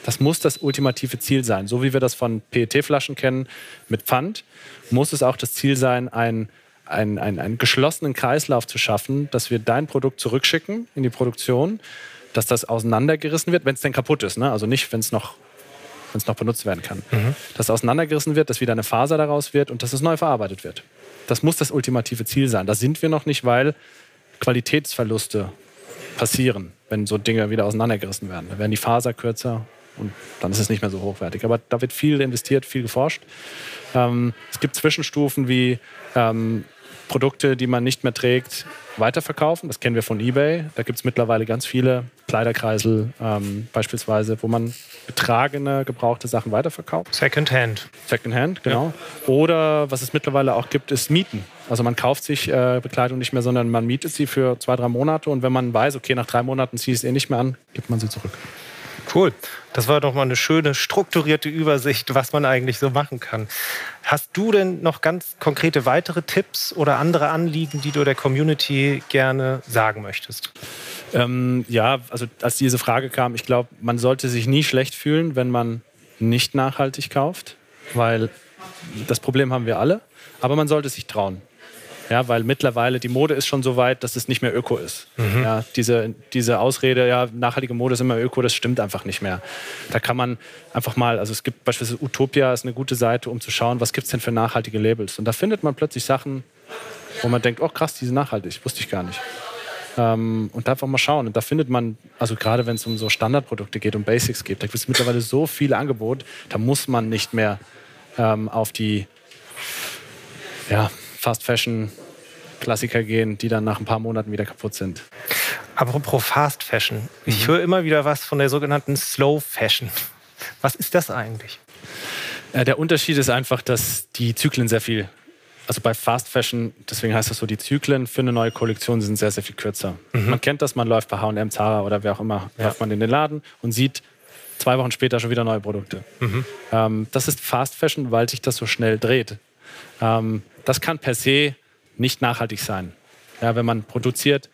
Das muss das ultimative Ziel sein. So wie wir das von PET-Flaschen kennen mit Pfand, muss es auch das Ziel sein, ein einen, einen, einen geschlossenen Kreislauf zu schaffen, dass wir dein Produkt zurückschicken in die Produktion, dass das auseinandergerissen wird, wenn es denn kaputt ist. Ne? Also nicht, wenn es noch, noch benutzt werden kann. Mhm. Dass auseinandergerissen wird, dass wieder eine Faser daraus wird und dass es neu verarbeitet wird. Das muss das ultimative Ziel sein. Da sind wir noch nicht, weil Qualitätsverluste passieren, wenn so Dinge wieder auseinandergerissen werden. Da werden die Faser kürzer und dann ist es nicht mehr so hochwertig. Aber da wird viel investiert, viel geforscht. Ähm, es gibt Zwischenstufen wie ähm, Produkte, die man nicht mehr trägt, weiterverkaufen. Das kennen wir von eBay. Da gibt es mittlerweile ganz viele Kleiderkreisel ähm, beispielsweise, wo man getragene, gebrauchte Sachen weiterverkauft. Secondhand. Secondhand, genau. Ja. Oder was es mittlerweile auch gibt, ist Mieten. Also man kauft sich äh, Bekleidung nicht mehr, sondern man mietet sie für zwei, drei Monate und wenn man weiß, okay, nach drei Monaten ziehe ich es eh nicht mehr an, gibt man sie zurück. Cool. Das war doch mal eine schöne strukturierte Übersicht, was man eigentlich so machen kann. Hast du denn noch ganz konkrete weitere Tipps oder andere Anliegen, die du der Community gerne sagen möchtest? Ähm, ja, also als diese Frage kam, ich glaube, man sollte sich nie schlecht fühlen, wenn man nicht nachhaltig kauft, weil das Problem haben wir alle, aber man sollte sich trauen. Ja, weil mittlerweile die Mode ist schon so weit, dass es nicht mehr öko ist. Mhm. Ja, diese, diese Ausrede, ja, nachhaltige Mode ist immer öko, das stimmt einfach nicht mehr. Da kann man einfach mal, also es gibt beispielsweise Utopia, ist eine gute Seite, um zu schauen, was gibt es denn für nachhaltige Labels. Und da findet man plötzlich Sachen, wo man denkt, oh krass, die sind nachhaltig, wusste ich gar nicht. Ähm, und da einfach mal schauen. Und da findet man, also gerade wenn es um so Standardprodukte geht, um Basics geht, da gibt es mittlerweile so viele Angebote, da muss man nicht mehr ähm, auf die, ja, Fast Fashion Klassiker gehen, die dann nach ein paar Monaten wieder kaputt sind. Apropos Fast Fashion. Ich mhm. höre immer wieder was von der sogenannten Slow Fashion. Was ist das eigentlich? Äh, der Unterschied ist einfach, dass die Zyklen sehr viel, also bei Fast Fashion, deswegen heißt das so, die Zyklen für eine neue Kollektion sind sehr, sehr viel kürzer. Mhm. Man kennt das, man läuft bei H&M, Zara oder wer auch immer, ja. läuft man in den Laden und sieht zwei Wochen später schon wieder neue Produkte. Mhm. Ähm, das ist Fast Fashion, weil sich das so schnell dreht. Ähm, das kann per se nicht nachhaltig sein. Ja, wenn man produziert,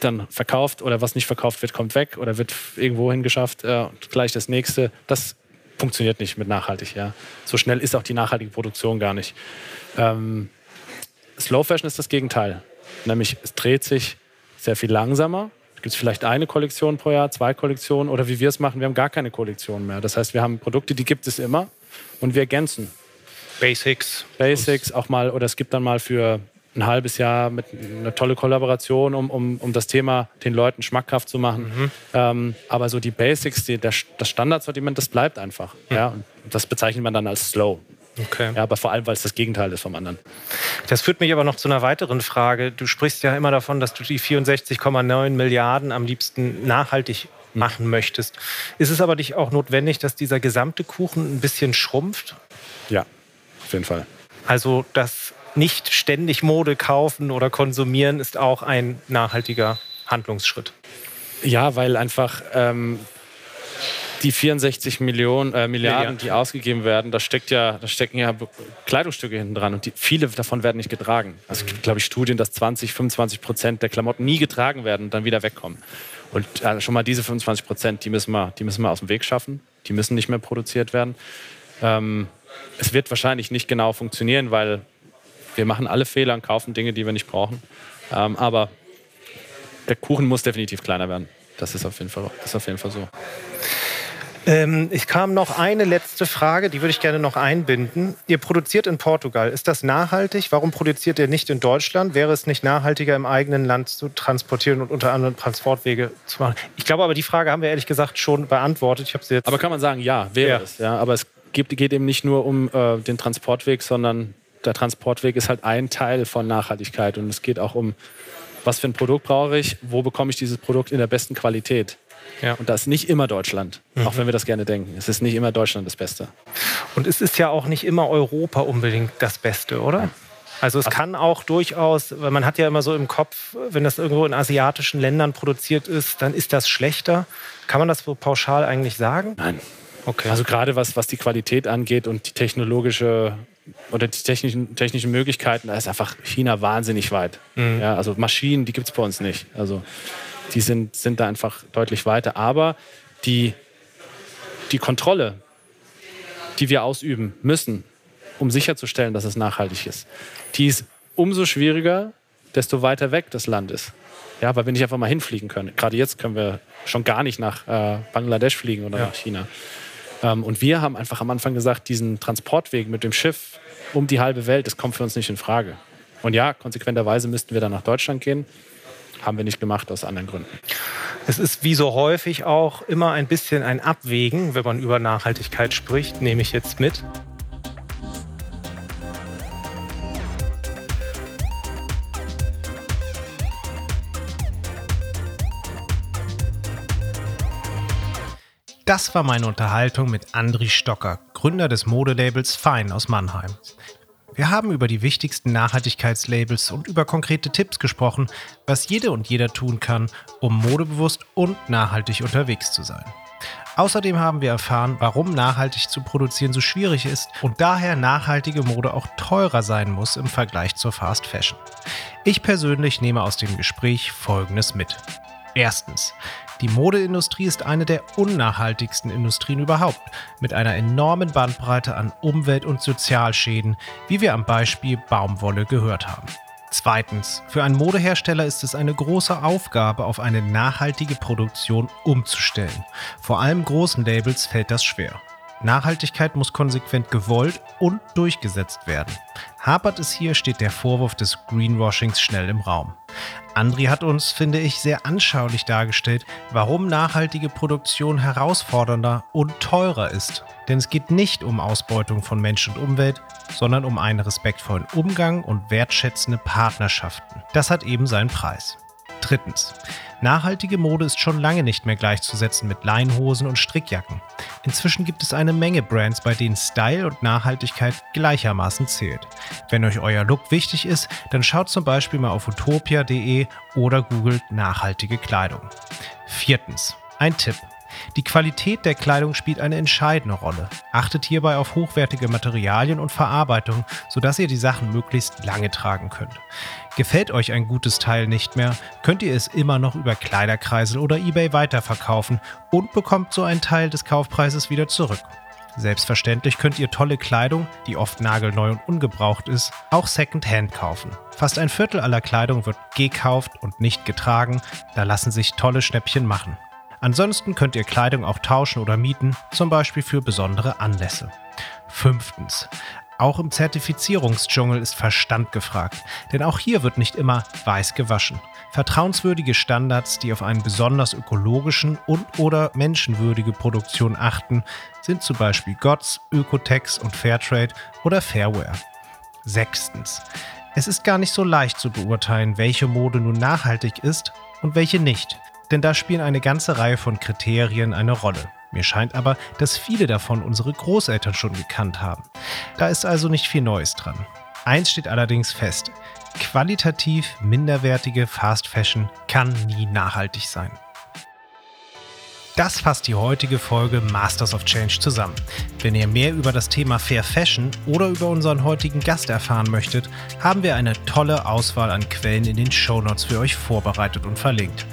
dann verkauft oder was nicht verkauft wird, kommt weg oder wird irgendwo hingeschafft, äh, gleich das nächste. Das funktioniert nicht mit nachhaltig. Ja. So schnell ist auch die nachhaltige Produktion gar nicht. Ähm, Slow Fashion ist das Gegenteil. Nämlich es dreht sich sehr viel langsamer. Es gibt vielleicht eine Kollektion pro Jahr, zwei Kollektionen oder wie wir es machen, wir haben gar keine Kollektion mehr. Das heißt, wir haben Produkte, die gibt es immer und wir ergänzen. Basics. Basics auch mal, oder es gibt dann mal für ein halbes Jahr mit eine tolle Kollaboration, um, um, um das Thema den Leuten schmackhaft zu machen. Mhm. Ähm, aber so die Basics, die, der, das Standardsortiment, das bleibt einfach. Mhm. Ja? Und das bezeichnet man dann als slow. Okay. Ja, aber vor allem, weil es das Gegenteil ist vom anderen. Das führt mich aber noch zu einer weiteren Frage. Du sprichst ja immer davon, dass du die 64,9 Milliarden am liebsten nachhaltig mhm. machen möchtest. Ist es aber nicht auch notwendig, dass dieser gesamte Kuchen ein bisschen schrumpft? Ja, auf jeden Fall. Also das nicht ständig Mode kaufen oder konsumieren ist auch ein nachhaltiger Handlungsschritt. Ja, weil einfach ähm, die 64 Millionen, äh, Milliarden, die ausgegeben werden, da, steckt ja, da stecken ja Kleidungsstücke hinten dran und die, viele davon werden nicht getragen. Also es gibt, glaube ich, Studien, dass 20, 25 Prozent der Klamotten nie getragen werden und dann wieder wegkommen. Und äh, schon mal diese 25 Prozent, die müssen, wir, die müssen wir aus dem Weg schaffen. Die müssen nicht mehr produziert werden. Ähm, es wird wahrscheinlich nicht genau funktionieren, weil wir machen alle Fehler und kaufen Dinge, die wir nicht brauchen. Ähm, aber der Kuchen muss definitiv kleiner werden. Das ist auf jeden Fall, das ist auf jeden Fall so. Ähm, ich kam noch eine letzte Frage, die würde ich gerne noch einbinden. Ihr produziert in Portugal. Ist das nachhaltig? Warum produziert ihr nicht in Deutschland? Wäre es nicht nachhaltiger, im eigenen Land zu transportieren und unter anderem Transportwege zu machen? Ich glaube aber, die Frage haben wir ehrlich gesagt schon beantwortet. Ich habe sie jetzt. Aber kann man sagen, ja, wäre ja. es. Ja, aber es geht, geht eben nicht nur um äh, den Transportweg, sondern der Transportweg ist halt ein Teil von Nachhaltigkeit. Und es geht auch um, was für ein Produkt brauche ich, wo bekomme ich dieses Produkt in der besten Qualität. Ja. Und das ist nicht immer Deutschland, mhm. auch wenn wir das gerne denken. Es ist nicht immer Deutschland das Beste. Und es ist ja auch nicht immer Europa unbedingt das Beste, oder? Ja. Also es Ach. kann auch durchaus, weil man hat ja immer so im Kopf, wenn das irgendwo in asiatischen Ländern produziert ist, dann ist das schlechter. Kann man das so pauschal eigentlich sagen? Nein. Okay. Also gerade was, was die Qualität angeht und die technologische oder die technischen, technischen Möglichkeiten, da ist einfach China wahnsinnig weit. Mhm. Ja, also Maschinen, die gibt es bei uns nicht. Also die sind, sind da einfach deutlich weiter. Aber die, die Kontrolle, die wir ausüben müssen, um sicherzustellen, dass es nachhaltig ist, die ist umso schwieriger, desto weiter weg das Land ist. Ja, weil wir nicht einfach mal hinfliegen können. Gerade jetzt können wir schon gar nicht nach äh, Bangladesch fliegen oder ja. nach China. Ähm, und wir haben einfach am Anfang gesagt, diesen Transportweg mit dem Schiff um die halbe Welt, das kommt für uns nicht in Frage. Und ja, konsequenterweise müssten wir dann nach Deutschland gehen haben wir nicht gemacht aus anderen Gründen. Es ist wie so häufig auch immer ein bisschen ein Abwägen, wenn man über Nachhaltigkeit spricht, nehme ich jetzt mit. Das war meine Unterhaltung mit Andri Stocker, Gründer des Modelabels Fine aus Mannheim. Wir haben über die wichtigsten Nachhaltigkeitslabels und über konkrete Tipps gesprochen, was jede und jeder tun kann, um modebewusst und nachhaltig unterwegs zu sein. Außerdem haben wir erfahren, warum nachhaltig zu produzieren so schwierig ist und daher nachhaltige Mode auch teurer sein muss im Vergleich zur Fast Fashion. Ich persönlich nehme aus dem Gespräch Folgendes mit. Erstens, die Modeindustrie ist eine der unnachhaltigsten Industrien überhaupt, mit einer enormen Bandbreite an Umwelt- und Sozialschäden, wie wir am Beispiel Baumwolle gehört haben. Zweitens, für einen Modehersteller ist es eine große Aufgabe, auf eine nachhaltige Produktion umzustellen. Vor allem großen Labels fällt das schwer. Nachhaltigkeit muss konsequent gewollt und durchgesetzt werden. Hapert es hier, steht der Vorwurf des Greenwashings schnell im Raum. Andri hat uns, finde ich, sehr anschaulich dargestellt, warum nachhaltige Produktion herausfordernder und teurer ist. Denn es geht nicht um Ausbeutung von Mensch und Umwelt, sondern um einen respektvollen Umgang und wertschätzende Partnerschaften. Das hat eben seinen Preis. Drittens. Nachhaltige Mode ist schon lange nicht mehr gleichzusetzen mit Leinhosen und Strickjacken. Inzwischen gibt es eine Menge Brands, bei denen Style und Nachhaltigkeit gleichermaßen zählt. Wenn euch euer Look wichtig ist, dann schaut zum Beispiel mal auf utopia.de oder googelt nachhaltige Kleidung. Viertens. Ein Tipp. Die Qualität der Kleidung spielt eine entscheidende Rolle. Achtet hierbei auf hochwertige Materialien und Verarbeitung, sodass ihr die Sachen möglichst lange tragen könnt. Gefällt euch ein gutes Teil nicht mehr, könnt ihr es immer noch über Kleiderkreisel oder eBay weiterverkaufen und bekommt so einen Teil des Kaufpreises wieder zurück. Selbstverständlich könnt ihr tolle Kleidung, die oft nagelneu und ungebraucht ist, auch Secondhand kaufen. Fast ein Viertel aller Kleidung wird gekauft und nicht getragen, da lassen sich tolle Schnäppchen machen. Ansonsten könnt ihr Kleidung auch tauschen oder mieten, zum Beispiel für besondere Anlässe. Fünftens. Auch im Zertifizierungsdschungel ist Verstand gefragt, denn auch hier wird nicht immer weiß gewaschen. Vertrauenswürdige Standards, die auf einen besonders ökologischen und oder menschenwürdige Produktion achten, sind zum Beispiel GOTS, Ökotex und Fairtrade oder Fairware. Sechstens. Es ist gar nicht so leicht zu beurteilen, welche Mode nun nachhaltig ist und welche nicht, denn da spielen eine ganze Reihe von Kriterien eine Rolle. Mir scheint aber, dass viele davon unsere Großeltern schon gekannt haben. Da ist also nicht viel Neues dran. Eins steht allerdings fest. Qualitativ minderwertige Fast Fashion kann nie nachhaltig sein. Das fasst die heutige Folge Masters of Change zusammen. Wenn ihr mehr über das Thema Fair Fashion oder über unseren heutigen Gast erfahren möchtet, haben wir eine tolle Auswahl an Quellen in den Shownotes für euch vorbereitet und verlinkt.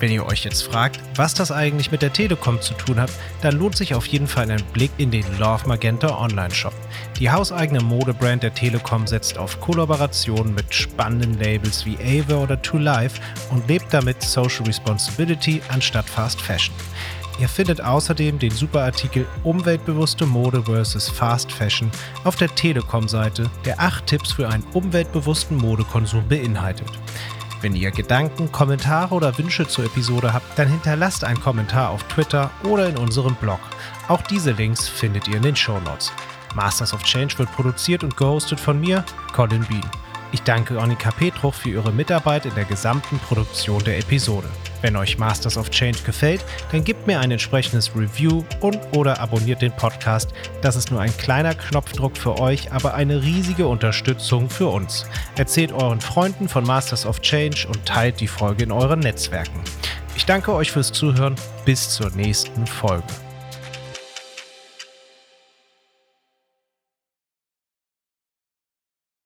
Wenn ihr euch jetzt fragt, was das eigentlich mit der Telekom zu tun hat, dann lohnt sich auf jeden Fall ein Blick in den Love Magenta Online Shop. Die hauseigene Modebrand der Telekom setzt auf Kollaborationen mit spannenden Labels wie Ava oder To Life und lebt damit Social Responsibility anstatt Fast Fashion. Ihr findet außerdem den Superartikel Umweltbewusste Mode vs. Fast Fashion auf der Telekom-Seite, der acht Tipps für einen umweltbewussten Modekonsum beinhaltet. Wenn ihr Gedanken, Kommentare oder Wünsche zur Episode habt, dann hinterlasst einen Kommentar auf Twitter oder in unserem Blog. Auch diese Links findet ihr in den Show Notes. Masters of Change wird produziert und gehostet von mir, Colin Bean. Ich danke Annika Petruch für ihre Mitarbeit in der gesamten Produktion der Episode. Wenn euch Masters of Change gefällt, dann gebt mir ein entsprechendes Review und oder abonniert den Podcast. Das ist nur ein kleiner Knopfdruck für euch, aber eine riesige Unterstützung für uns. Erzählt euren Freunden von Masters of Change und teilt die Folge in euren Netzwerken. Ich danke euch fürs Zuhören. Bis zur nächsten Folge.